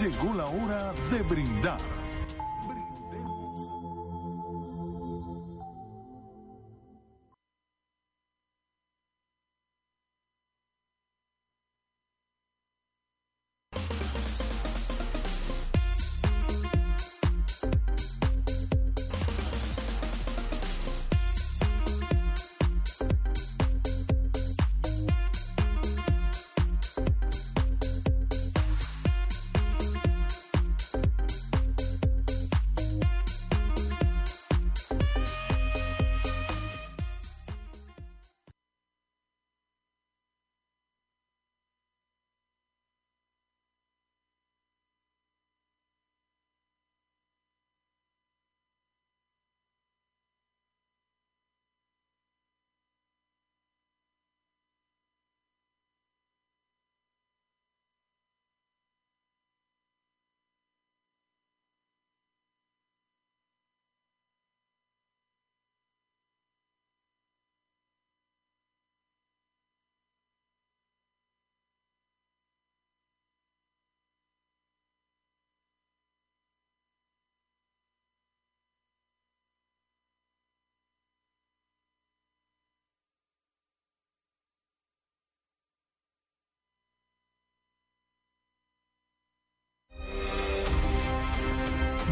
Llegó la hora de brindar.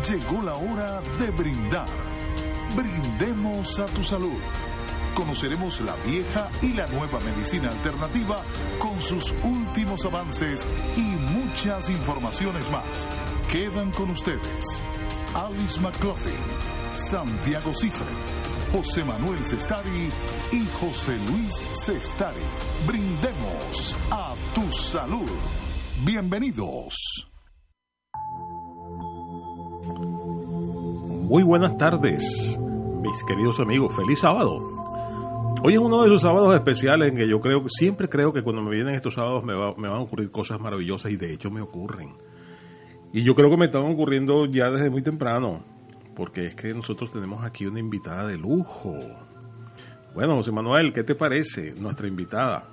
Llegó la hora de brindar. Brindemos a tu salud. Conoceremos la vieja y la nueva medicina alternativa con sus últimos avances y muchas informaciones más. Quedan con ustedes Alice McLaughlin, Santiago Cifre, José Manuel Cestari y José Luis Cestari. Brindemos a tu salud. Bienvenidos. Muy buenas tardes, mis queridos amigos. Feliz sábado. Hoy es uno de esos sábados especiales en que yo creo, siempre creo que cuando me vienen estos sábados me, me van a ocurrir cosas maravillosas y de hecho me ocurren. Y yo creo que me están ocurriendo ya desde muy temprano, porque es que nosotros tenemos aquí una invitada de lujo. Bueno, José Manuel, ¿qué te parece nuestra invitada?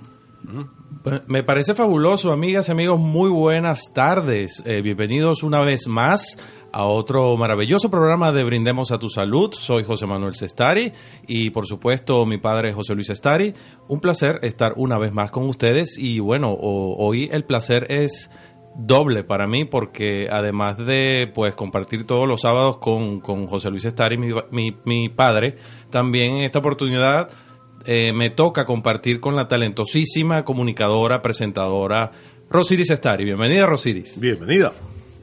Pues, me parece fabuloso, amigas y amigos, muy buenas tardes. Eh, bienvenidos una vez más a otro maravilloso programa de Brindemos a tu Salud. Soy José Manuel Cestari y por supuesto mi padre José Luis Cestari. Un placer estar una vez más con ustedes y bueno, hoy el placer es doble para mí porque además de pues compartir todos los sábados con, José Luis Cestari, mi, mi, padre, también en esta oportunidad eh, me toca compartir con la talentosísima comunicadora, presentadora Rosiris Estari. Bienvenida, Rosiris. Bienvenida.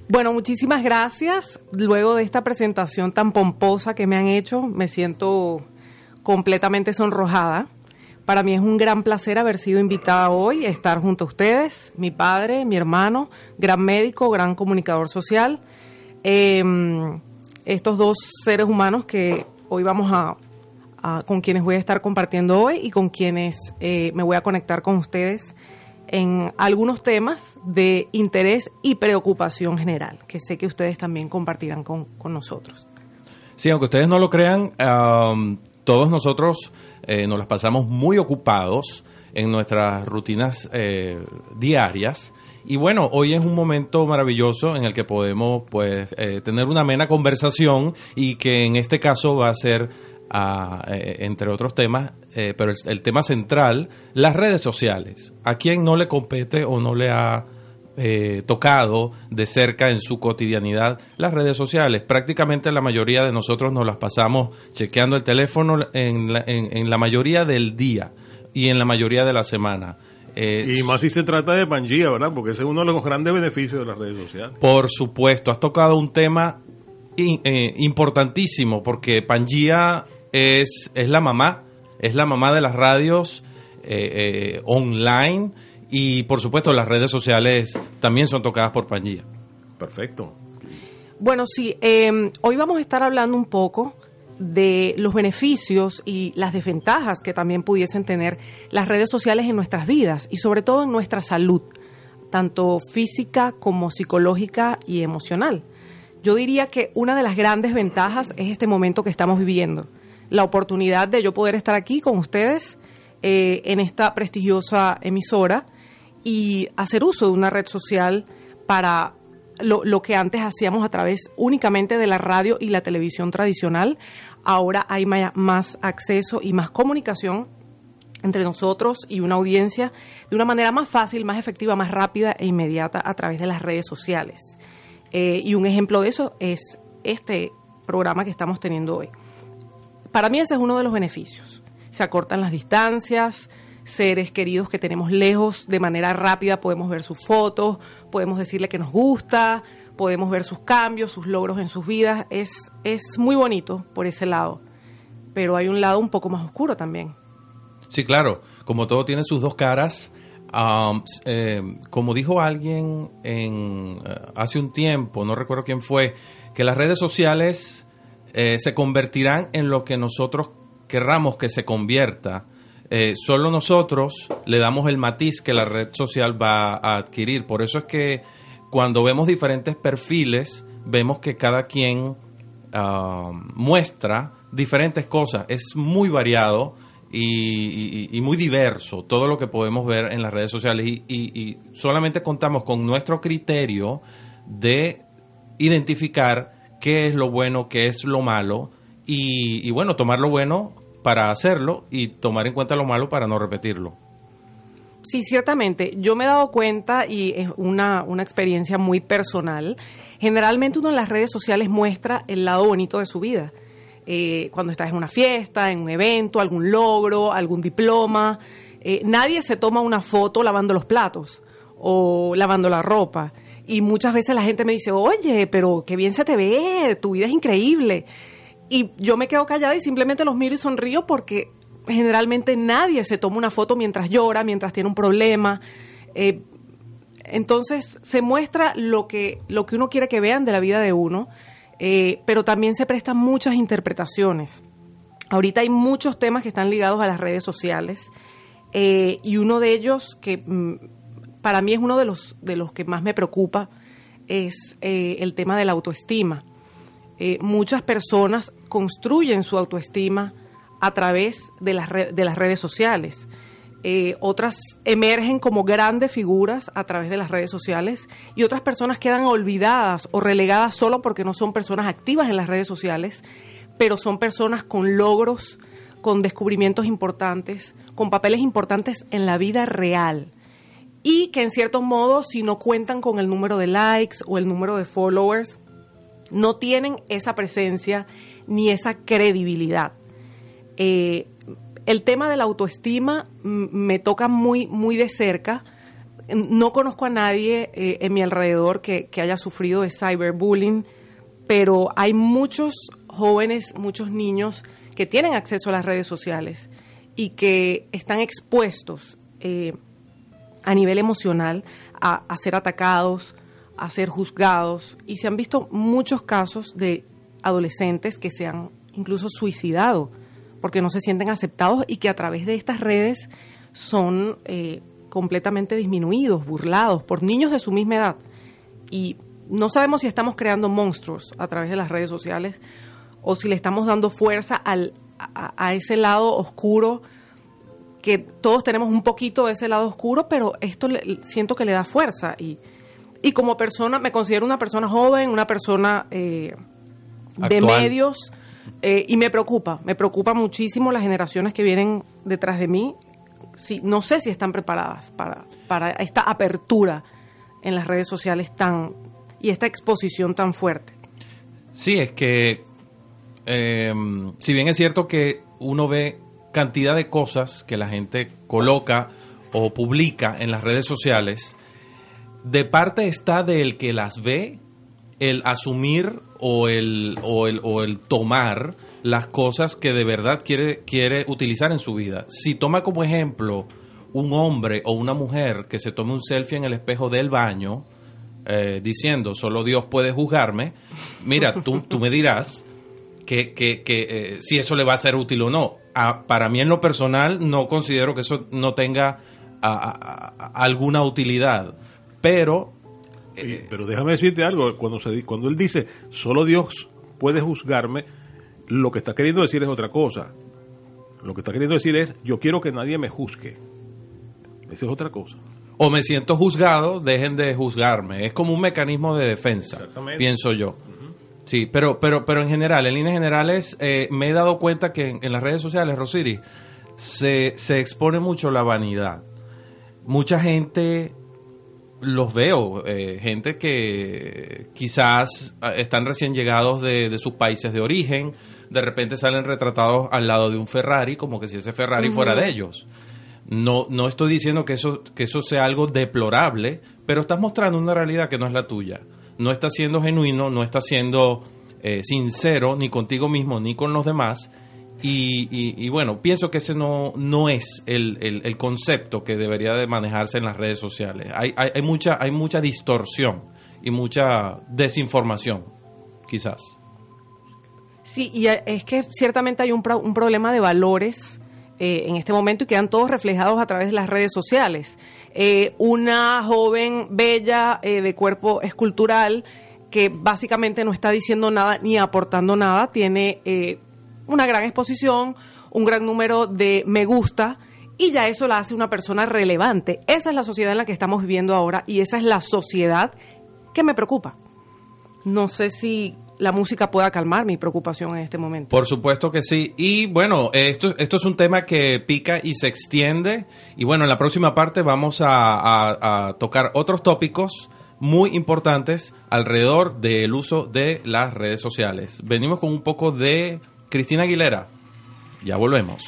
Bueno, muchísimas gracias. Luego de esta presentación tan pomposa que me han hecho, me siento completamente sonrojada. Para mí es un gran placer haber sido invitada hoy, a estar junto a ustedes, mi padre, mi hermano, gran médico, gran comunicador social. Em, estos dos seres humanos que hoy vamos a, con quienes voy a estar compartiendo hoy y con quienes eh, me voy a conectar con ustedes en algunos temas de interés y preocupación general, que sé que ustedes también compartirán con, nosotros. Sí, aunque ustedes no lo crean, todos nosotros eh, nos las pasamos muy ocupados en nuestras rutinas eh, diarias. Y bueno, hoy es un momento maravilloso en el que podemos pues eh, tener una amena conversación y que en este caso va a ser eh, entre otros temas, eh, pero el, tema central, las redes sociales. ¿A quién no le compete o no le ha eh, tocado de cerca en su cotidianidad las redes sociales? Prácticamente la mayoría de nosotros nos las pasamos chequeando el teléfono en la, en, la mayoría del día y en la mayoría de la semana. y más si se trata de Pangía, ¿verdad? Porque ese es uno de los grandes beneficios de las redes sociales. Por supuesto, has tocado un tema importantísimo porque Pangía es, es la mamá, es la mamá de las radios eh, eh, online y por supuesto las redes sociales también son tocadas por Pangía. Perfecto. Bueno, sí, em, hoy vamos a estar hablando un poco de los beneficios y las desventajas que también pudiesen tener las redes sociales en nuestras vidas y sobre todo en nuestra salud, tanto física como psicológica y emocional. Yo diría que una de las grandes ventajas es este momento que estamos viviendo la oportunidad de yo poder estar aquí con ustedes eh, en esta prestigiosa emisora y hacer uso de una red social para lo, lo que antes hacíamos a través únicamente de la radio y la televisión tradicional, ahora hay más acceso y más comunicación entre nosotros y una audiencia de una manera más fácil, más efectiva, más rápida e inmediata a través de las redes sociales. Eh, y un ejemplo de eso es este programa que estamos teniendo hoy. Para mí ese es uno de los beneficios. Se acortan las distancias, seres queridos que tenemos lejos, de manera rápida podemos ver sus fotos, podemos decirle que nos gusta, podemos ver sus cambios, sus logros en sus vidas. Es, es muy bonito por ese lado, pero hay un lado un poco más oscuro también. Sí, claro, como todo tiene sus dos caras. um, eh, como dijo alguien en, eh, hace un tiempo, no recuerdo quién fue, que las redes sociales eh, se convertirán en lo que nosotros querramos que se convierta. Eh, solo nosotros le damos el matiz que la red social va a adquirir. Por eso es que cuando vemos diferentes perfiles, vemos que cada quien ah, muestra diferentes cosas. Es muy variado y, muy diverso todo lo que podemos ver en las redes sociales y- y solamente contamos con nuestro criterio de identificar qué es lo bueno, qué es lo malo y, bueno, tomar lo bueno para hacerlo y tomar en cuenta lo malo para no repetirlo. Sí, ciertamente. Yo me he dado cuenta y es una, una experiencia muy personal. Generalmente uno en las redes sociales muestra el lado bonito de su vida. Eh, cuando estás en una fiesta, en un evento, algún logro, algún diploma. Eh, nadie se toma una foto lavando los platos o lavando la ropa. Y muchas veces la gente me dice, oye, pero qué bien se te ve, tu vida es increíble. Y yo me quedo callada y simplemente los miro y sonrío porque generalmente nadie se toma una foto mientras llora, mientras tiene un problema. Eh, entonces se muestra lo que, lo que uno quiere que vean de la vida de uno, eh, pero también se prestan muchas interpretaciones. Ahorita hay muchos temas que están ligados a las redes sociales eh, y uno de ellos que mm, para mí es uno de los, de los que más me preocupa es eh, el tema de la autoestima. Eh, muchas personas construyen su autoestima a través de las, de las redes sociales. Eh, otras emergen como grandes figuras a través de las redes sociales y otras personas quedan olvidadas o relegadas solo porque no son personas activas en las redes sociales, pero son personas con logros, con descubrimientos importantes, con papeles importantes en la vida real y que en cierto modo si no cuentan con el número de likes o el número de followers, no tienen esa presencia ni esa credibilidad. Eh, el tema de la autoestima me toca muy, muy de cerca. No conozco a nadie eh, en mi alrededor que, que haya sufrido de cyberbullying, pero hay muchos jóvenes, muchos niños que tienen acceso a las redes sociales y que están expuestos eh, a nivel emocional a, ser atacados, a ser juzgados y se han visto muchos casos de adolescentes que se han incluso suicidado porque no se sienten aceptados y que a través de estas redes son eh, completamente disminuidos, burlados por niños de su misma edad. Y no sabemos si estamos creando monstruos a través de las redes sociales o si le estamos dando fuerza al, a ese lado oscuro que todos tenemos un poquito de ese lado oscuro, pero esto le- siento que le da fuerza y, y como persona, me considero una persona joven, una persona eh, de medios eh, y me preocupa, me preocupa muchísimo las generaciones que vienen detrás de mí. Sí, no sé si están preparadas para, para esta apertura en las redes sociales tan y esta exposición tan fuerte. Sí, es que eh, si bien es cierto que uno ve cantidad de cosas que la gente coloca o publica en las redes sociales, de parte está del que las ve el asumir o el, o el, o el tomar las cosas que de verdad quiere, quiere utilizar en su vida. Si toma como ejemplo un hombre o una mujer que se tome un selfie en el espejo del baño, eh, diciendo solo Dios puede juzgarme, mira, tú, tú me dirás que, que, que eh, si eso le va a ser útil o no. A- para mí en lo personal no considero que eso no tenga a- a- a- alguna utilidad, pero pero déjame decirte algo, cuando, se, cuando él dice, solo Dios puede juzgarme, lo que está queriendo decir es otra cosa. Lo que está queriendo decir es, yo quiero que nadie me juzgue. Esa es otra cosa. o me siento juzgado, dejen de juzgarme. Es como un mecanismo de defensa, pienso yo. Sí, pero, pero, pero en general, en líneas generales, eh, me he dado cuenta que en, en las redes sociales, Rosiri, se, se expone mucho la vanidad. Mucha gente los veo, eh, gente que quizás ah, están recién llegados de, de sus países de origen, de repente salen retratados al lado de un Ferrari, como que si ese Ferrari fuera de ellos. No, no estoy diciendo que eso, que eso sea algo deplorable, pero estás mostrando una realidad que no es la tuya. No estás siendo genuino, no estás siendo eh, sincero ni contigo mismo ni con los demás. Y, bueno, pienso que ese no, no es el, el- concepto que debería de manejarse en las redes sociales. Hay, hay, mucha, hay mucha distorsión y mucha desinformación, quizás. Sí, y es que ciertamente hay un, un problema de valores eh, en este momento y quedan todos reflejados a través de las redes sociales. Eh, una joven bella eh, de cuerpo escultural que básicamente no está diciendo nada ni aportando nada, tiene eh, una gran exposición, un gran número de me gusta y ya eso la hace una persona relevante. Esa es la sociedad en la que estamos viviendo ahora y esa es la sociedad que me preocupa. No sé si la música pueda calmar mi preocupación en este momento. Por supuesto que sí. Y bueno, esto, esto es un tema que pica y se extiende. Y bueno, en la próxima parte vamos a, a- a tocar otros tópicos muy importantes alrededor del uso de las redes sociales. Venimos con un poco de Cristina Aguilera. Ya volvemos.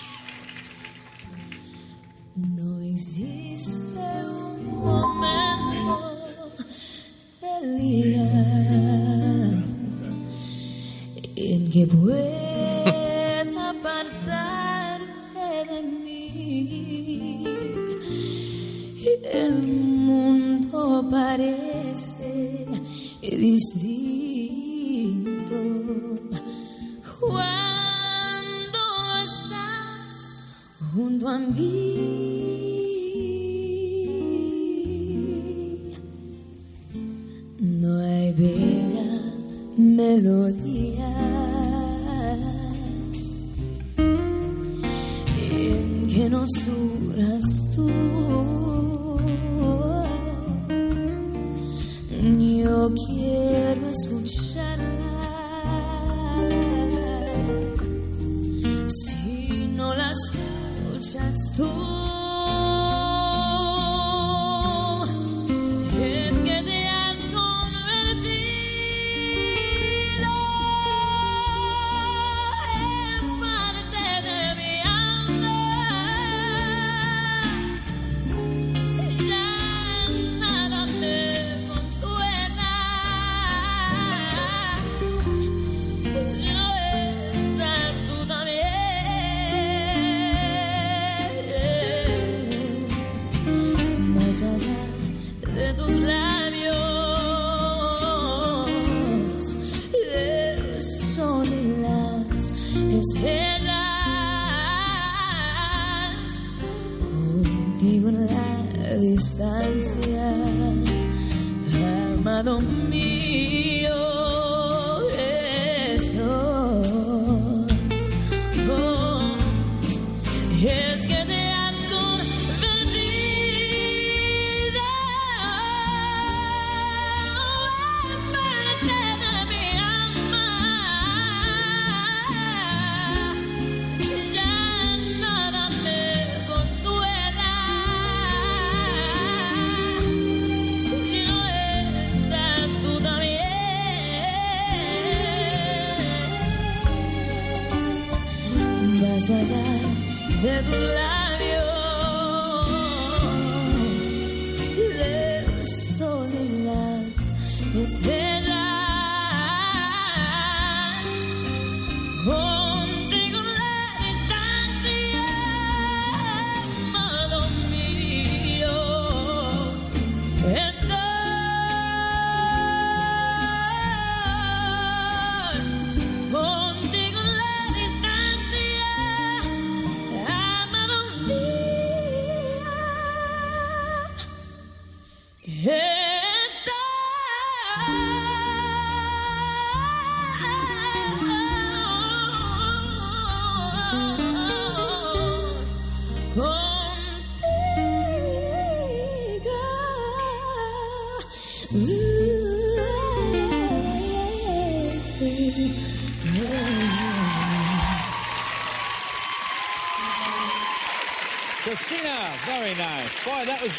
No existe un momento del día en que pueda apartarte de mí. El mundo parece distinto cuando estás junto a mí. No hay bella melodía en que no suras tú. Yo quiero escucharla si no la escuchas tú.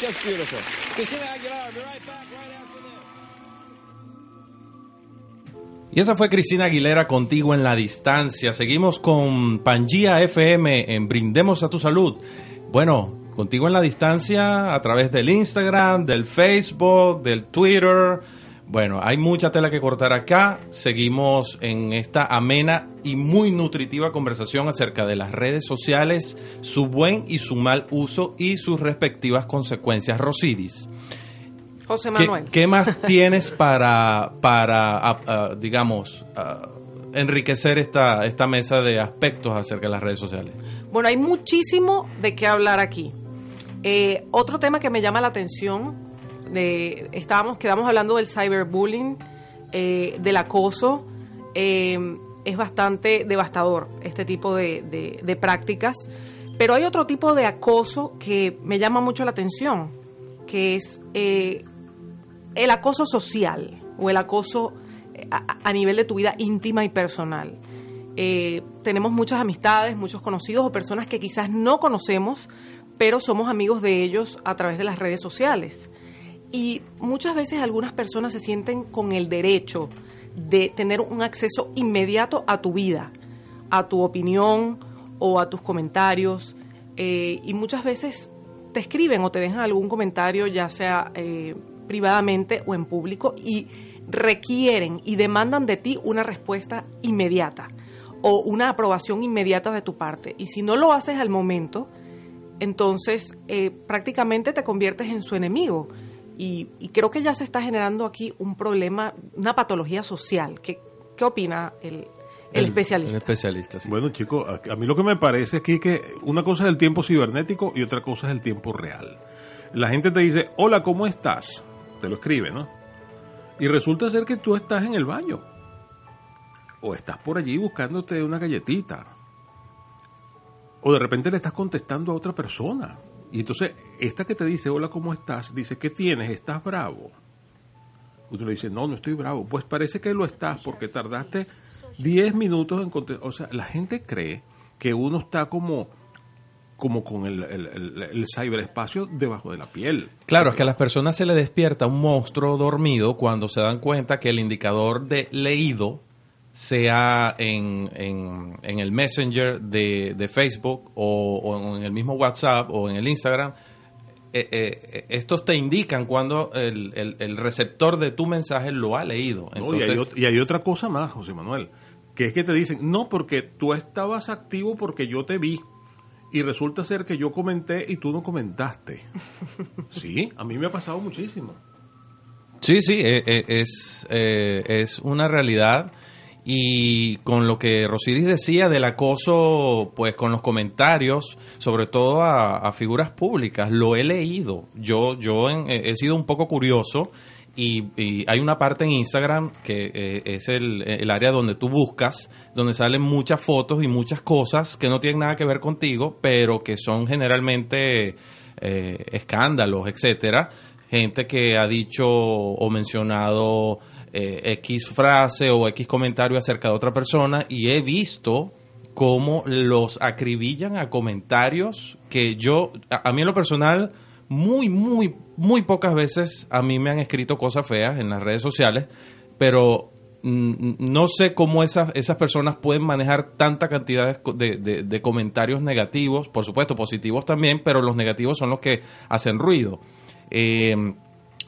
Be right back right after. Y esa fue Cristina Aguilera contigo en la distancia. Seguimos con Pangía FM en Brindemos a tu Salud. Bueno, contigo en la distancia a través del Instagram, del Facebook, del Twitter. Bueno, hay mucha tela que cortar acá. Seguimos en esta amena y muy nutritiva conversación acerca de las redes sociales, su buen y su mal uso y sus respectivas consecuencias. Rosiris. José ¿Qué, Manuel. qué más tienes para, para ah, digamos, enriquecer esta, esta mesa de aspectos acerca de las redes sociales? Bueno, hay muchísimo de qué hablar aquí. Eh, otro tema que me llama la atención, de, estábamos, quedamos hablando del cyberbullying, eh, del acoso, eh, es bastante devastador este tipo de, prácticas, pero hay otro tipo de acoso que me llama mucho la atención, que es eh, el acoso social o el acoso a, nivel de tu vida íntima y personal. Tenemos muchas amistades, muchos conocidos o personas que quizás no conocemos, pero somos amigos de ellos a través de las redes sociales. Y muchas veces algunas personas se sienten con el derecho de tener un acceso inmediato a tu vida, a tu opinión o a tus comentarios. eh, y muchas veces te escriben o te dejan algún comentario, ya sea eh, privadamente o en público, y requieren y demandan de ti una respuesta inmediata o una aprobación inmediata de tu parte. Y si no lo haces al momento, entonces eh, prácticamente te conviertes en su enemigo. Y, y creo que ya se está generando aquí un problema, una patología social. ¿Qué, qué opina el, el especialista? El especialista, sí. Bueno, chicos, a, a mí lo que me parece aquí que una cosa es el tiempo cibernético y otra cosa es el tiempo real. La gente te dice, hola, ¿cómo estás? Te lo escribe, ¿no? Y resulta ser que tú estás en el baño. O estás por allí buscándote una galletita. O de repente le estás contestando a otra persona. Y entonces, esta que te dice, hola, ¿cómo estás? Dice, ¿qué tienes? ¿Estás bravo? Uno le dice, no, no estoy bravo. Pues parece que lo estás porque tardaste 10 minutos en contestar. O sea, la gente cree que uno está como, como con el, el, el- el debajo de la piel. Claro, es que a las personas se les despierta un monstruo dormido cuando se dan cuenta que el indicador de leído, sea en, en, en el Messenger de, de Facebook o, o en el mismo WhatsApp o en el Instagram, eh, eh, estos te indican cuando el, el- el receptor de tu mensaje lo ha leído. No, y, hay, Entonces, y hay otra cosa más, José Manuel, que es que te dicen, no, porque tú estabas activo porque yo te vi. Y resulta ser que yo comenté y tú no comentaste. Sí, a mí me ha pasado muchísimo. Sí, sí, eh, eh, es, eh, es una realidad. Y con lo que Rosiris decía del acoso, pues con los comentarios, sobre todo a, figuras públicas, lo he leído. Yo, yo en- he sido un poco curioso y, y hay una parte en Instagram que eh, es el, el área donde tú buscas, donde salen muchas fotos y muchas cosas que no tienen nada que ver contigo, pero que son generalmente eh, escándalos, etcétera. Gente que ha dicho o mencionado eh, X frase o X comentario acerca de otra persona y he visto cómo los acribillan a comentarios que yo, a, a mí en lo personal, muy, muy, muy pocas veces a mí me han escrito cosas feas en las redes sociales, pero mm, no sé cómo esas, esas personas pueden manejar tanta cantidad de- de comentarios negativos, por supuesto positivos también, pero los negativos son los que hacen ruido. Eh,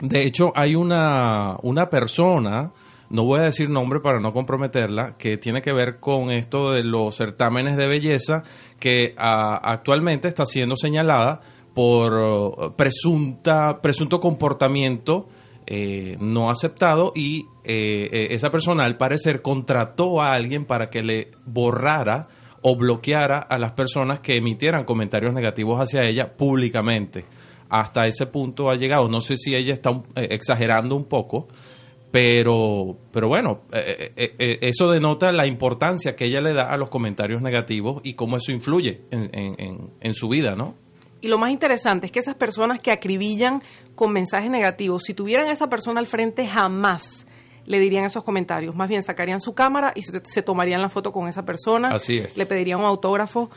de hecho, hay una, una persona, no voy a decir nombre para no comprometerla, que tiene que ver con esto de los certámenes de belleza, que ah, actualmente está siendo señalada por oh, presunta, presunto comportamiento eh, no aceptado y eh, eh, esa persona al parecer contrató a alguien para que le borrara o bloqueara a las personas que emitieran comentarios negativos hacia ella públicamente. Hasta ese punto ha llegado. No sé si ella está eh, exagerando un poco, pero, pero bueno, eh, eh, eso denota la importancia que ella le da a los comentarios negativos y cómo eso influye en, en- en- en su vida, ¿no? Y lo más interesante es que esas personas que acribillan con mensajes negativos, si tuvieran a esa persona al frente, jamás le dirían esos comentarios. Más bien sacarían su cámara y se, se tomarían la foto con esa persona. Así es. Le pedirían un autógrafo.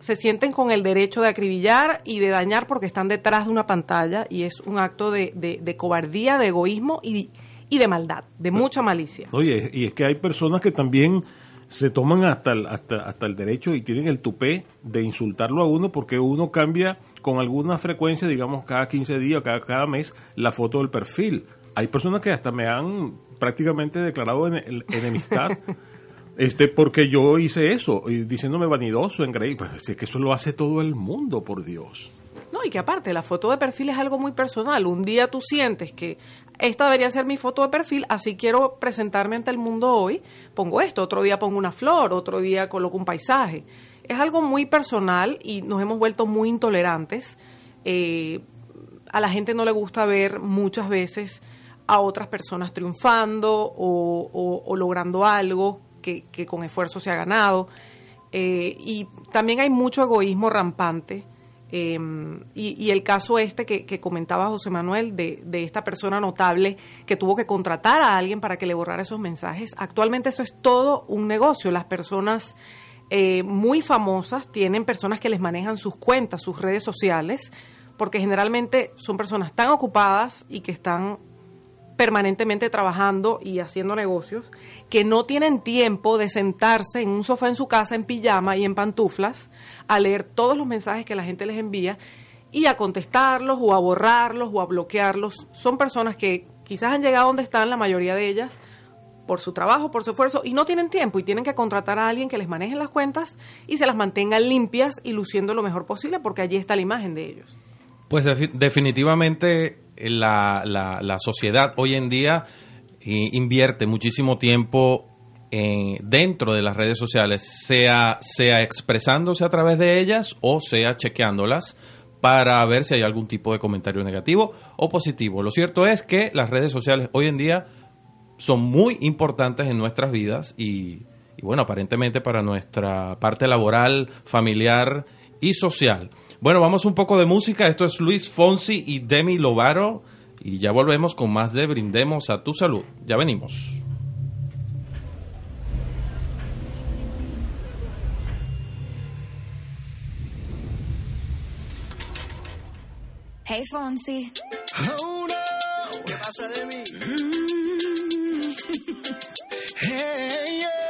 Se sienten con el derecho de acribillar y de dañar porque están detrás de una pantalla y es un acto de, de- de cobardía, de egoísmo y, y de maldad, de mucha malicia. Oye, y es que hay personas que también se toman hasta el, hasta, hasta el derecho y tienen el tupé de insultarlo a uno porque uno cambia con alguna frecuencia, digamos cada 15 días, cada, cada mes, la foto del perfil. Hay personas que hasta me han prácticamente declarado ene- enemistad este porque yo hice eso, y diciéndome vanidoso, engreído. Pues es que eso lo hace todo el mundo, por Dios. No, y que aparte, la foto de perfil es algo muy personal. Un día tú sientes que esta debería ser mi foto de perfil, así quiero presentarme ante el mundo hoy, pongo esto, otro día pongo una flor, otro día coloco un paisaje. Es algo muy personal y nos hemos vuelto muy intolerantes. Eh, a la gente no le gusta ver muchas veces a otras personas triunfando o, logrando algo que, con esfuerzo se ha ganado. Eh, y también hay mucho egoísmo rampante. Eh, y, el caso este que, comentaba José Manuel de, de esta persona notable que tuvo que contratar a alguien para que le borrara esos mensajes, actualmente eso es todo un negocio. Las personas eh, muy famosas tienen personas que les manejan sus cuentas, sus redes sociales, porque generalmente son personas tan ocupadas y que están permanentemente trabajando y haciendo negocios, que no tienen tiempo de sentarse en un sofá en su casa en pijama y en pantuflas a leer todos los mensajes que la gente les envía y a contestarlos o a borrarlos o a bloquearlos. Son personas que quizás han llegado donde están, la mayoría de ellas, por su trabajo, por su esfuerzo, y no tienen tiempo y tienen que contratar a alguien que les maneje las cuentas y se las mantenga limpias y luciendo lo mejor posible porque allí está la imagen de ellos. Pues defi- definitivamente eh, la, la- la sociedad hoy en día invierte muchísimo tiempo en- dentro de las redes sociales, sea, sea expresándose a través de ellas o sea chequeándolas para ver si hay algún tipo de comentario negativo o positivo. Lo cierto es que las redes sociales hoy en día son muy importantes en nuestras vidas y, y bueno, aparentemente para nuestra parte laboral, familiar y social. Bueno, vamos un poco de música. Esto es Luis Fonsi y Demi Lovato y ya volvemos con más de Brindemos a tu salud. Ya venimos. Hey Fonsi. Oh no, ¿qué pasa de mí? Hey, yeah.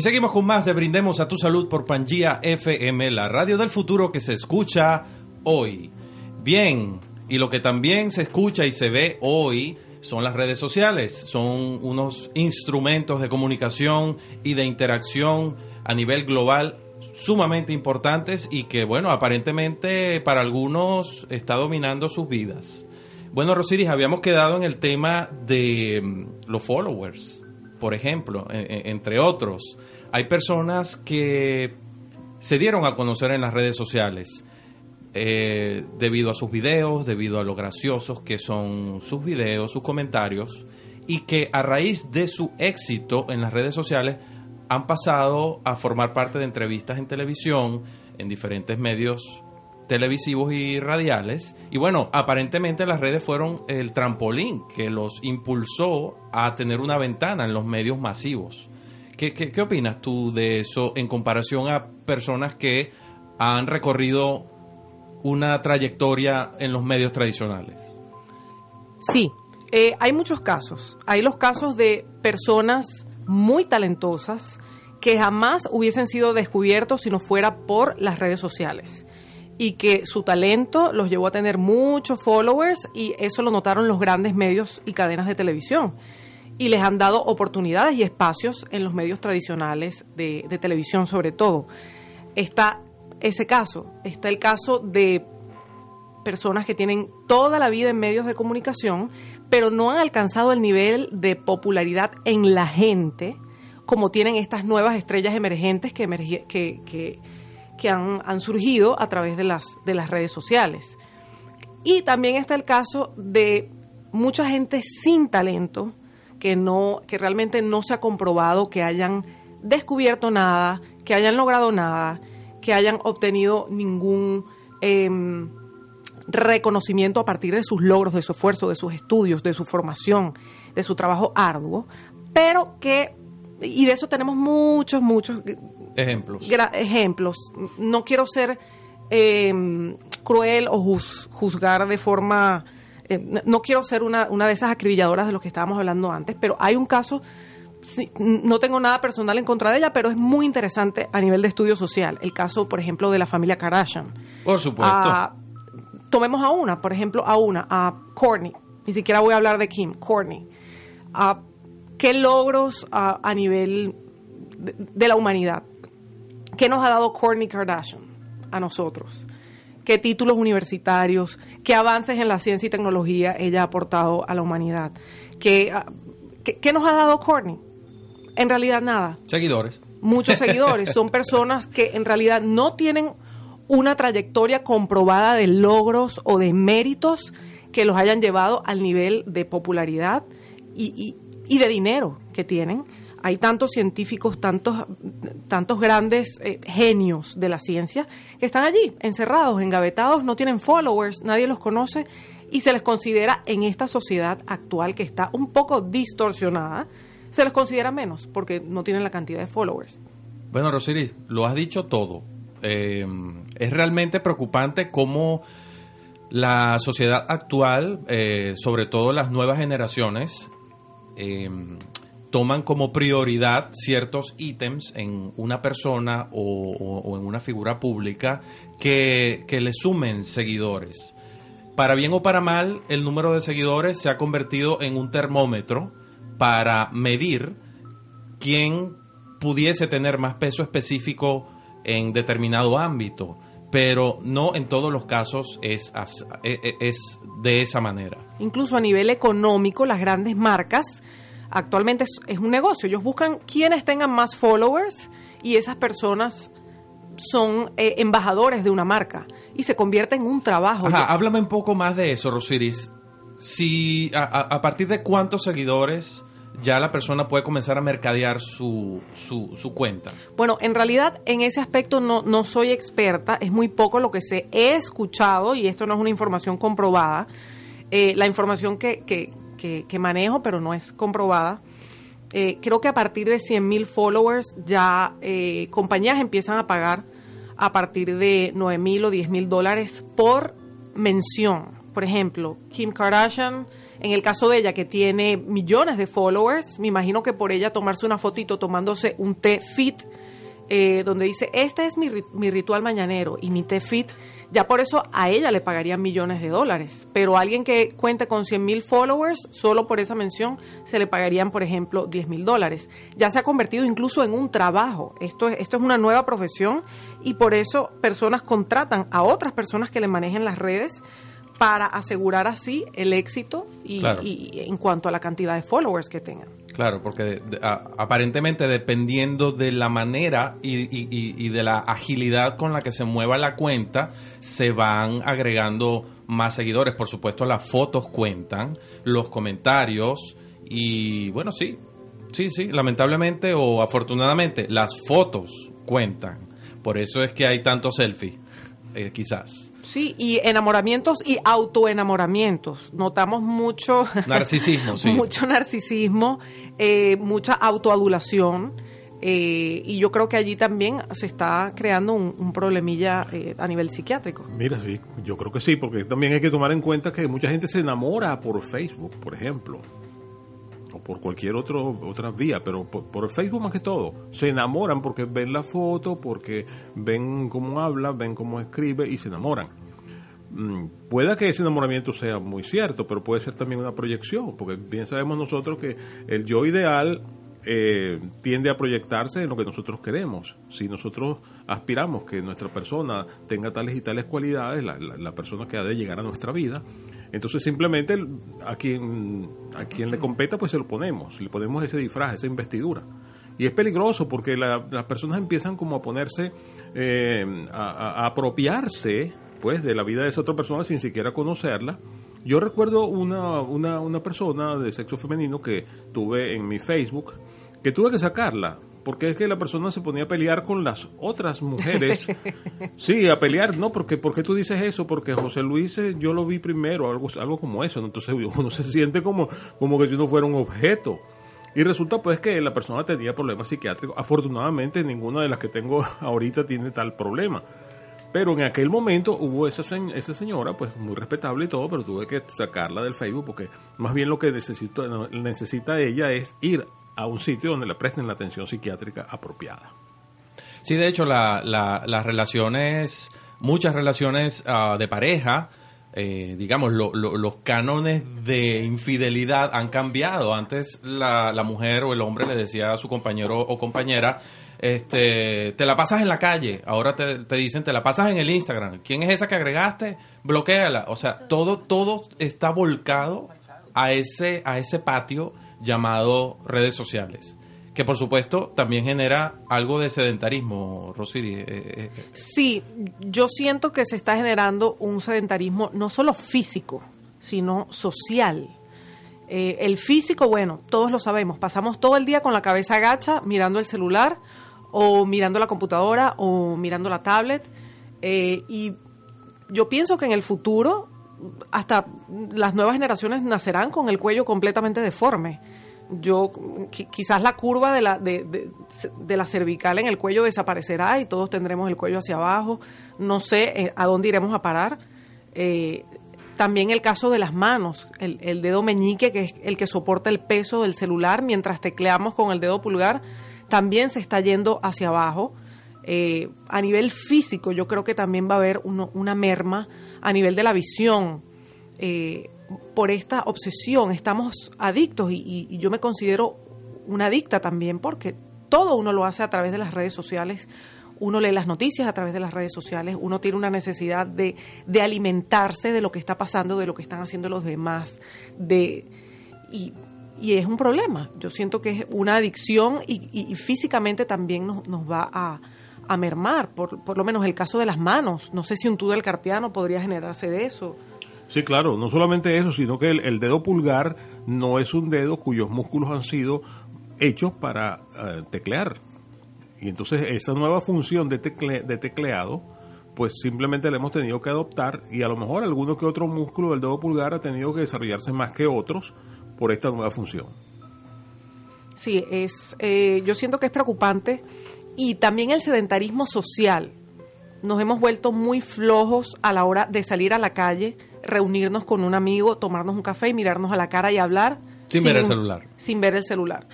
Y seguimos con más de Brindemos a tu Salud por Pangía FM, la radio del futuro que se escucha hoy. Bien, y lo que también se escucha y se ve hoy son las redes sociales. Son unos instrumentos de comunicación y de interacción a nivel global sumamente importantes y que, bueno, aparentemente para algunos está dominando sus vidas. Bueno, Rosiris, habíamos quedado en el tema de mm, los followers, por ejemplo, e- e- entre otros. Hay personas que se dieron a conocer en las redes sociales eh, debido a sus videos, debido a lo graciosos que son sus videos, sus comentarios, y que a raíz de su éxito en las redes sociales han pasado a formar parte de entrevistas en televisión, en diferentes medios televisivos y radiales. Y bueno, aparentemente las redes fueron el trampolín que los impulsó a tener una ventana en los medios masivos. ¿Qué, qué, qué opinas tú de eso en comparación a personas que han recorrido una trayectoria en los medios tradicionales? Sí, eh, hay muchos casos. Hay los casos de personas muy talentosas que jamás hubiesen sido descubiertos si no fuera por las redes sociales y que su talento los llevó a tener muchos followers y eso lo notaron los grandes medios y cadenas de televisión y les han dado oportunidades y espacios en los medios tradicionales de, televisión sobre todo. Está ese caso, está el caso de personas que tienen toda la vida en medios de comunicación, pero no han alcanzado el nivel de popularidad en la gente como tienen estas nuevas estrellas emergentes que, que, que- que han, surgido a través de las, de las redes sociales. Y también está el caso de mucha gente sin talento que no que realmente no se ha comprobado que hayan descubierto nada, que hayan logrado nada, que hayan obtenido ningún em, reconocimiento a partir de sus logros, de su esfuerzo, de sus estudios, de su formación, de su trabajo arduo, pero que y de eso tenemos muchos muchos Ejemplos. ejemplos. No quiero ser eh, cruel o juz- juzgar de forma... eh, no- no quiero ser una, una de esas acribilladoras de los que estábamos hablando antes, pero hay un caso, sí, no tengo nada personal en contra de ella, pero es muy interesante a nivel de estudio social. El caso, por ejemplo, de la familia Kardashian. Por supuesto. Ah, tomemos a una, por ejemplo, a una, a Courtney. Ni siquiera voy a hablar de Kim, Courtney. Ah, ¿Qué logros ah, a nivel de, de la humanidad? ¿Qué nos ha dado Courtney Kardashian a nosotros? ¿Qué títulos universitarios? ¿Qué avances en la ciencia y tecnología ella ha aportado a la humanidad? ¿Qué, ah, qué- qué nos ha dado Courtney? En realidad nada Seguidores. muchos seguidores. Son personas que en realidad no tienen una trayectoria comprobada de logros o de méritos que los hayan llevado al nivel de popularidad y, y- y de dinero que tienen. Hay tantos científicos, tantos, tantos grandes eh, genios de la ciencia que están allí, encerrados, engavetados, no tienen followers, nadie los conoce y se les considera en esta sociedad actual que está un poco distorsionada, se les considera menos porque no tienen la cantidad de followers. Bueno, Rosiris, lo has dicho todo. Eh, es realmente preocupante cómo la sociedad actual, eh, sobre todo las nuevas generaciones, eh, toman como prioridad ciertos ítems en una persona o, en una figura pública que, que le sumen seguidores. Para bien o para mal, el número de seguidores se ha convertido en un termómetro para medir quién pudiese tener más peso específico en determinado ámbito, pero no en todos los casos es, e- e- es de esa manera. Incluso a nivel económico, las grandes marcas actualmente es, es un negocio. Ellos buscan quienes tengan más followers y esas personas son eh, embajadores de una marca y se convierte en un trabajo. Ajá, háblame un poco más de eso, Rosiris. Si a, a- a partir de cuántos seguidores ya la persona puede comenzar a mercadear su, su, su cuenta. Bueno, en realidad en ese aspecto no, no soy experta, es muy poco lo que sé. He escuchado, y esto no es una información comprobada, eh, la información que, que, que- manejo, pero no es comprobada. eh, creo que a partir de 100 mil followers ya eh, compañías empiezan a pagar a partir de 9 mil o 10 mil dólares por mención. Por ejemplo, Kim Kardashian En el caso de ella, que tiene millones de followers, me imagino que por ella tomarse una fotito tomándose un té fit, eh, donde dice, este es mi, mi ritual mañanero y mi té fit, ya por eso a ella le pagarían millones de dólares. Pero a alguien que cuente con 100 mil followers, solo por esa mención, se le pagarían, por ejemplo, 10 mil dólares. Ya se ha convertido incluso en un trabajo. Esto es, esto es una nueva profesión y por eso personas contratan a otras personas que le manejen las redes para asegurar así el éxito y, Claro. y en cuanto a la cantidad de followers que tengan. Claro, porque de- de- a- aparentemente dependiendo de la manera y, y- y- y de la agilidad con la que se mueva la cuenta, se van agregando más seguidores. Por supuesto, las fotos cuentan, los comentarios y bueno, sí, sí, sí, lamentablemente o afortunadamente, las fotos cuentan. Por eso es que hay tantos selfies, eh, quizás. Sí, y enamoramientos y autoenamoramientos. Notamos mucho Narcisismo, sí. mucho narcisismo, eh, mucha autoadulación. eh, y yo creo que allí también se está creando un, un problemilla eh, a nivel psiquiátrico. Mira, sí, yo creo que sí, porque también hay que tomar en cuenta que mucha gente se enamora por Facebook, por ejemplo, o por cualquier otro, otra vía, pero por, por Facebook más que todo. Se enamoran porque ven la foto, porque ven cómo habla, ven cómo escribe y se enamoran. Mm, Pueda que ese enamoramiento sea muy cierto, pero puede ser también una proyección, porque bien sabemos nosotros que el yo ideal eh, tiende a proyectarse en lo que nosotros queremos. Si nosotros aspiramos que nuestra persona tenga tales y tales cualidades, la, persona que ha de llegar a nuestra vida, entonces simplemente a quien, a quien le competa, pues se lo ponemos, le ponemos ese disfraz, esa investidura. Y es peligroso porque la- las personas empiezan como a ponerse, eh, a apropiarse pues de la vida de esa otra persona sin siquiera conocerla. Yo recuerdo una, una, una persona de sexo femenino que tuve en mi Facebook, que tuve que sacarla, porque es que la persona se ponía a pelear con las otras mujeres. Sí, a pelear, no, porque ¿por qué tú dices eso? Porque José Luis eh, yo lo vi primero, algo, algo como eso. ¿no? Entonces uno se siente como, como que si uno fuera un objeto. Y resulta pues que la persona tenía problemas psiquiátricos. Afortunadamente ninguna de las que tengo ahorita tiene tal problema. Pero en aquel momento hubo esa, esa señora, pues muy respetable y todo, pero tuve que sacarla del Facebook porque más bien lo que necesito, necesita ella es ir a un sitio donde le presten la atención psiquiátrica apropiada. Sí, de hecho, la- la- las relaciones, muchas relaciones ah, de pareja, eh, digamos, lo- los cánones de infidelidad han cambiado. Antes la, la mujer o el hombre le decía a su compañero o compañera, este, te la pasas en la calle. Ahora te, te dicen, te la pasas en el Instagram. ¿Quién es esa que agregaste? Bloquéala. O sea, todo, todo está volcado a ese, a ese patio llamado redes sociales. Que por supuesto también genera algo de sedentarismo, Rosiri. eh, eh, eh. Sí, yo siento que se está generando un sedentarismo no solo físico, sino social. El físico, bueno, todos lo sabemos, pasamos todo el día con la cabeza agacha mirando el celular o mirando la computadora o mirando la tablet eh, y yo pienso que en el futuro hasta las nuevas generaciones nacerán con el cuello completamente deforme. Yo qui- quizás la curva de la de la cervical en el cuello desaparecerá y todos tendremos el cuello hacia abajo. No sé eh, a dónde iremos a parar. Eh, también el caso de las manos, el, el dedo meñique, que es el que soporta el peso del celular mientras tecleamos con el dedo pulgar, también se está yendo hacia abajo. Eh, a nivel físico, yo creo que también va a haber una merma a nivel de la visión. eh, por esta obsesión, estamos adictos y, yo me considero una adicta también porque todo uno lo hace a través de las redes sociales, uno lee las noticias a través de las redes sociales, uno tiene una necesidad de, de alimentarse de lo que está pasando, de lo que están haciendo los demás, de y, y es un problema. Yo siento que es una adicción y, y- y físicamente también nos, nos va a, a mermar, por, por lo menos el caso de las manos. No sé si un túnel carpiano podría generarse de eso. Sí, claro, no solamente eso, sino que el, dedo pulgar no es un dedo cuyos músculos han sido hechos para eh, teclear. Y entonces esa nueva función de, tecle- de tecleado, pues simplemente la hemos tenido que adoptar y a lo mejor alguno que otro músculo del dedo pulgar ha tenido que desarrollarse más que otros por esta nueva función. Sí, es, eh, yo siento que es preocupante y también el sedentarismo social. Nos hemos vuelto muy flojos a la hora de salir a la calle, reunirnos con un amigo, tomarnos un café y mirarnos a la cara y hablar. Sin ver el celular. Sin ver el celular.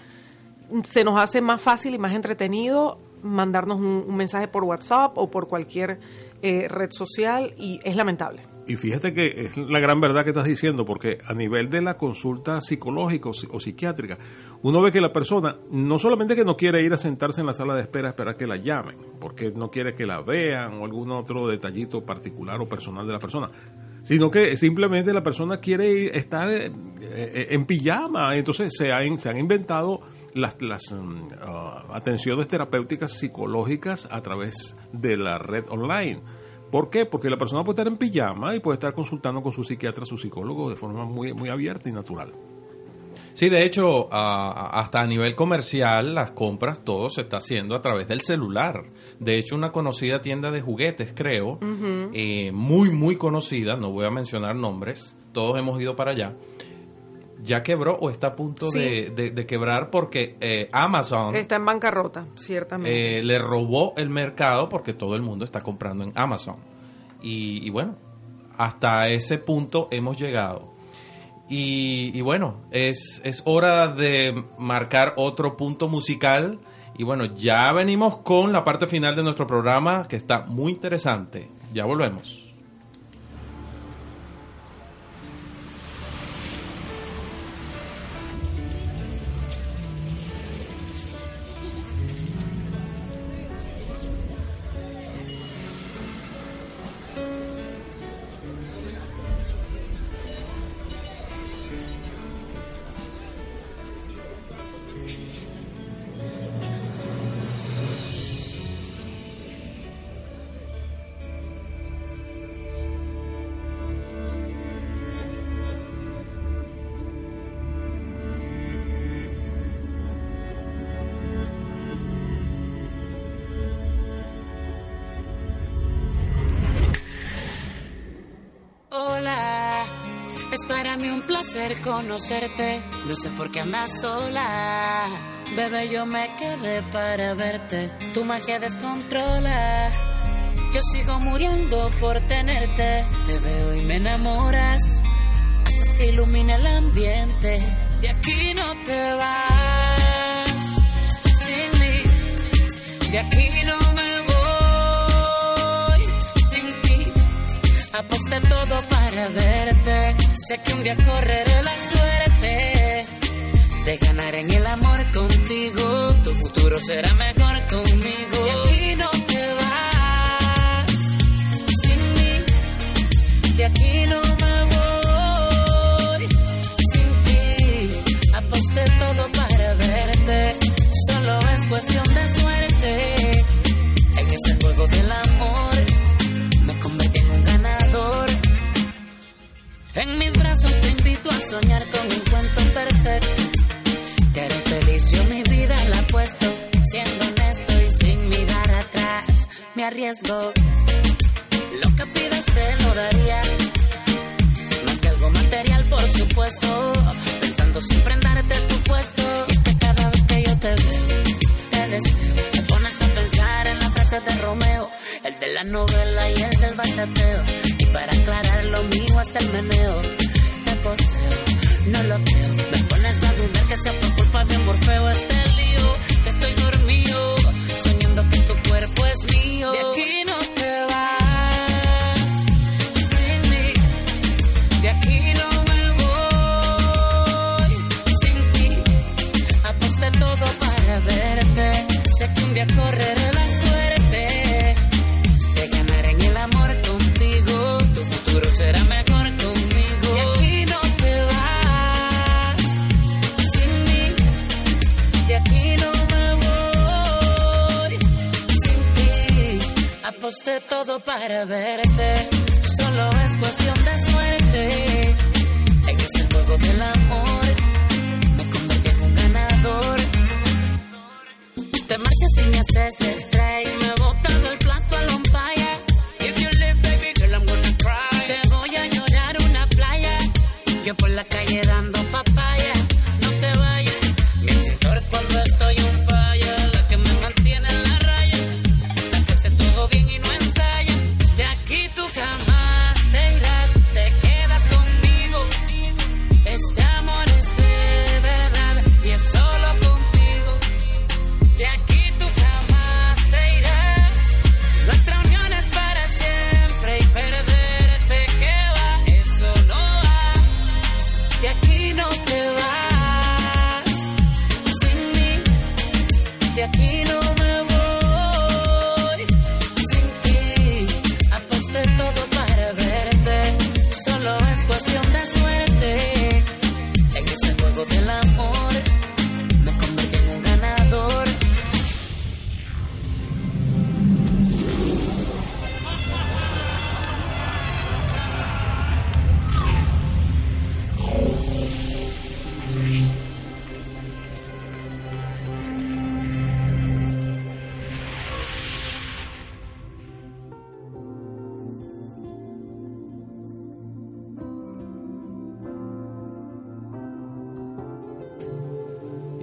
Se nos hace más fácil y más entretenido mandarnos un, un mensaje por WhatsApp o por cualquier eh, red social y es lamentable. Y fíjate que es la gran verdad que estás diciendo, porque a nivel de la consulta psicológica o, si- o psiquiátrica, uno ve que la persona no solamente que no quiere ir a sentarse en la sala de espera a esperar que la llamen, porque no quiere que la vean o algún otro detallito particular o personal de la persona, sino que simplemente la persona quiere estar eh, eh, en pijama. Entonces se han, se han inventado las, las ah, atenciones terapéuticas psicológicas a través de la red online. ¿Por qué? Porque la persona puede estar en pijama y puede estar consultando con su psiquiatra, su psicólogo de forma muy, muy abierta y natural. Sí, de hecho, hasta a nivel comercial, las compras, todo se está haciendo a través del celular. De hecho, una conocida tienda de juguetes, creo, eh, muy, muy conocida, no voy a mencionar nombres, todos hemos ido para allá, ya quebró o está a punto Sí. de, de- de quebrar porque eh, Amazon Está en bancarrota, ciertamente. eh, le robó el mercado porque todo el mundo está comprando en Amazon. Y, y bueno, hasta ese punto hemos llegado. Y, y bueno, es, es hora de marcar otro punto musical. Y bueno, ya venimos con la parte final de nuestro programa que está muy interesante. Ya volvemos. Un placer conocerte. No sé por qué andas sola. Bebé, yo me quedé para verte. Tu magia descontrola. Yo sigo muriendo por tenerte. Te veo y me enamoras. Haces que ilumine el ambiente. De aquí no te vas. Sin mí. De aquí no me voy. Sin ti. Aposté todo para verte. Sé que un día correré la suerte de ganar en el amor contigo. Tu futuro será mejor conmigo. De aquí no te vas sin mí. De aquí no me arriesgo. Lo que pidas te lo daría. Más que algo material, por supuesto. Pensando siempre en darte tu puesto. Es que cada vez que yo te veo, te deseo. Te pones a pensar en la frase de Romeo. El de la novela y el del bachateo. Y para aclarar lo mío es el meneo. Te poseo, no lo creo. Me pones a dudar que sea por culpa de Morfeo este lío. Que estoy dormido, Aposté todo para verte. Solo es cuestión de suerte. En ese juego del amor me convertí en un ganador. Te marchas y me haces strike.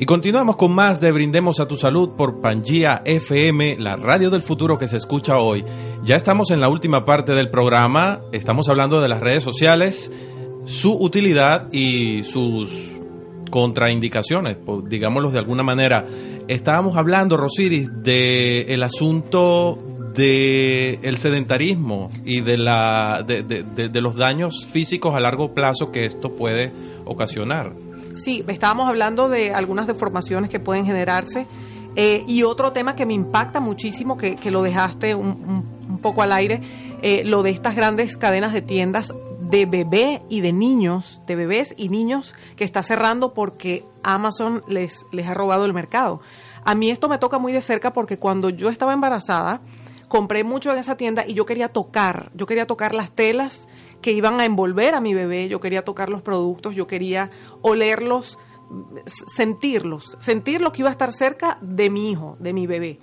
Y continuamos con más de Brindemos a tu Salud por Pangía FM, la radio del futuro que se escucha hoy. Ya estamos en la última parte del programa, estamos hablando de las redes sociales, su utilidad y sus contraindicaciones, pues, digámoslo de alguna manera. Estábamos hablando, Rosiris, del el asunto de el sedentarismo y de la de, los daños físicos a largo plazo que esto puede ocasionar. Sí, estábamos hablando de algunas deformaciones que pueden generarse. eh, y otro tema que me impacta muchísimo, que, lo dejaste un poco al aire, eh, lo de estas grandes cadenas de tiendas de bebé y de niños, de bebés y niños, que está cerrando porque Amazon les, les ha robado el mercado. A mí esto me toca muy de cerca porque cuando yo estaba embarazada, compré mucho en esa tienda y yo quería tocar, yo quería tocar las telas que iban a envolver a mi bebé, yo quería tocar los productos, yo quería olerlos, sentirlos, sentir lo que iba a estar cerca de mi hijo, de mi bebé.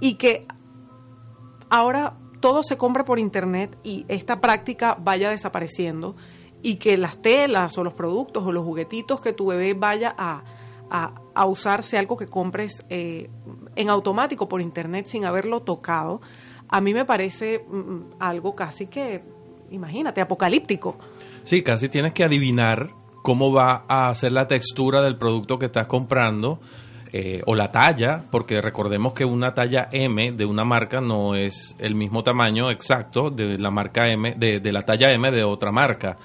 Y que ahora todo se compra por internet y esta práctica vaya desapareciendo y que las telas o los productos o los juguetitos que tu bebé vaya a, a, a usar sea algo que compres eh, en automático por internet sin haberlo tocado, a mí me parece mm, algo casi que, imagínate, apocalíptico. Sí, casi tienes que adivinar cómo va a ser la textura del producto que estás comprando eh, o la talla, porque recordemos que una talla M de una marca no es el mismo tamaño exacto de la marca M, de, la talla M de otra marca.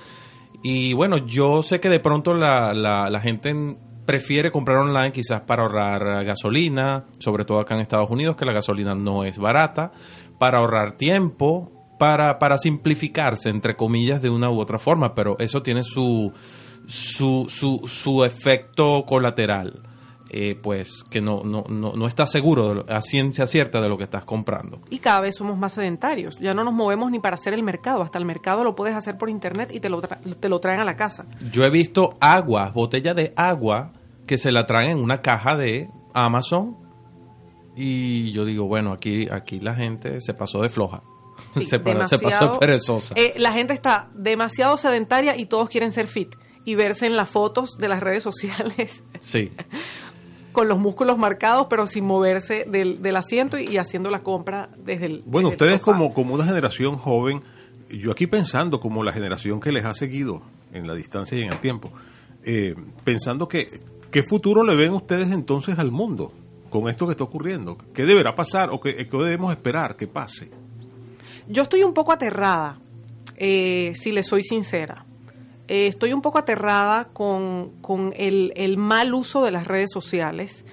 Y bueno, yo sé que de pronto la, la, la gente en- prefiere comprar online quizás para ahorrar gasolina, sobre todo acá en Estados Unidos, que la gasolina no es barata, para ahorrar tiempo, para, para simplificarse, entre comillas, de una u otra forma, pero eso tiene su, su, su, su efecto colateral. eh, pues que no, no, no, no estás seguro de lo- a ciencia cierta de lo que estás comprando. Y cada vez somos más sedentarios. Ya no nos movemos ni para hacer el mercado. Hasta el mercado lo puedes hacer por internet y te lo, tra- te lo traen a la casa. Yo he visto agua, botella de agua, que se la traen en una caja de Amazon. Y yo digo, bueno, aquí, aquí la gente se pasó de floja. Sí, se, pa- se pasó perezosa. Eh, la gente está demasiado sedentaria y todos quieren ser fit y verse en las fotos de las redes sociales sí. con los músculos marcados, pero sin moverse del, del asiento y, y haciendo la compra desde el. Bueno, desde el ustedes sofá. como, como una generación joven, yo aquí pensando como la generación que les ha seguido en la distancia y en el tiempo, eh, pensando que qué futuro le ven ustedes entonces al mundo con esto que está ocurriendo, qué deberá pasar o qué, qué debemos esperar que pase. Yo estoy un poco aterrada, eh, si le soy sincera. Eh, estoy un poco aterrada con, con el, mal uso de las redes sociales.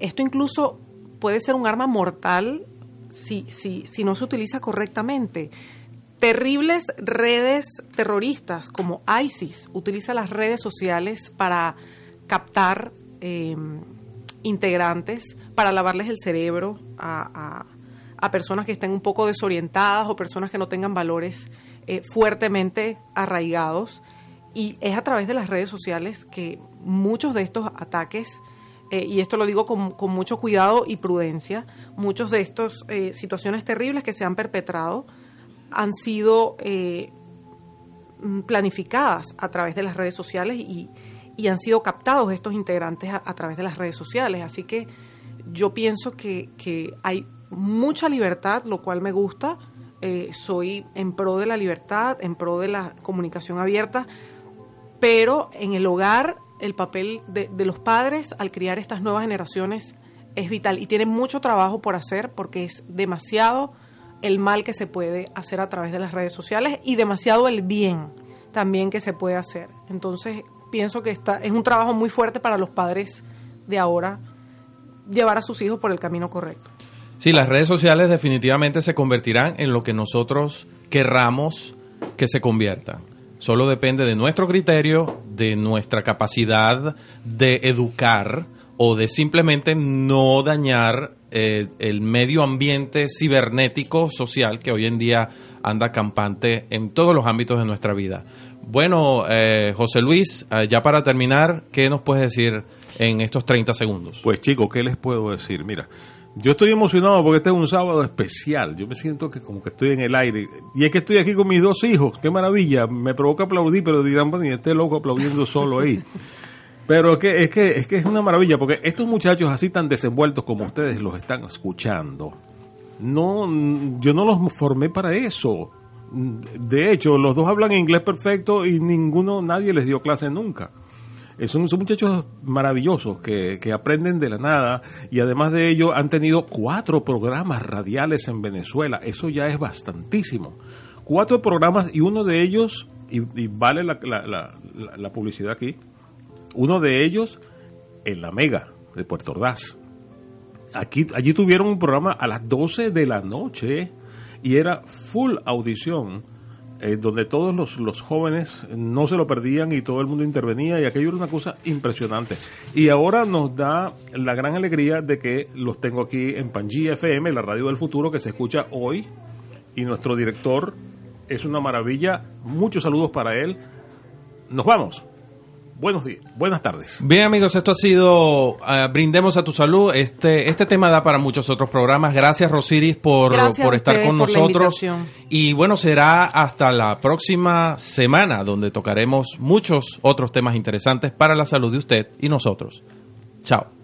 Esto incluso puede ser un arma mortal si, si, si no se utiliza correctamente. Terribles redes terroristas como ISIS utiliza las redes sociales para captar eh, integrantes, para lavarles el cerebro a- a personas que estén un poco desorientadas o personas que no tengan valores eh, fuertemente arraigados. Y es a través de las redes sociales que muchos de estos ataques, eh, y esto lo digo con, con mucho cuidado y prudencia, muchos de estas eh, situaciones terribles que se han perpetrado han sido planificadas a través de las redes sociales y, y han sido captados estos integrantes a, a través de las redes sociales. Así que yo pienso que, que hay mucha libertad, lo cual me gusta. Eh, soy en pro de la libertad, en pro de la comunicación abierta, pero en el hogar el papel de, los padres al criar estas nuevas generaciones es vital y tiene mucho trabajo por hacer porque es demasiado el mal que se puede hacer a través de las redes sociales y demasiado el bien también que se puede hacer. Entonces pienso que está, es un trabajo muy fuerte para los padres de ahora llevar a sus hijos por el camino correcto. Sí, las redes sociales definitivamente se convertirán en lo que nosotros querramos que se conviertan. Solo depende de nuestro criterio, de nuestra capacidad de educar o de simplemente no dañar eh, el medio ambiente cibernético social que hoy en día anda campante en todos los ámbitos de nuestra vida. Bueno, eh, José Luis, eh, ya para terminar, ¿qué nos puedes decir en estos 30 segundos? Pues chicos, ¿qué les puedo decir? Mira, yo estoy emocionado porque este es un sábado especial. Yo me siento que como que estoy en el aire. Y es que estoy aquí con mis dos hijos. Qué maravilla. Me provoca aplaudir, pero dirán, bueno, y este loco aplaudiendo solo ahí. Pero es que, es que es que es una maravilla, porque estos muchachos así tan desenvueltos como ustedes los están escuchando, no, yo no los formé para eso. De hecho, los dos hablan inglés perfecto y ninguno, nadie les dio clase nunca. Eh, Son, son muchachos maravillosos que, que aprenden de la nada y además de ello han tenido cuatro programas radiales en Venezuela. Eso ya es bastantísimo. Cuatro programas y uno de ellos, y, vale la, la- la- la- la publicidad aquí, uno de ellos en la Mega de Puerto Ordaz. Aquí, allí tuvieron un programa a las 12 de la noche y era full audición, eh, donde todos los, los jóvenes no se lo perdían y todo el mundo intervenía y aquello era una cosa impresionante. Y ahora nos da la gran alegría de que los tengo aquí en Pangía FM, la radio del futuro que se escucha hoy y nuestro director es una maravilla. Muchos saludos para él. Nos vamos. Buenos días, buenas tardes. Bien amigos, esto ha sido eh, Brindemos a tu salud. Este, este tema da para muchos otros programas. Gracias Rosiris por, Gracias por estar con por nosotros. Y bueno, será hasta la próxima semana donde tocaremos muchos otros temas interesantes para la salud de usted y nosotros. Chao.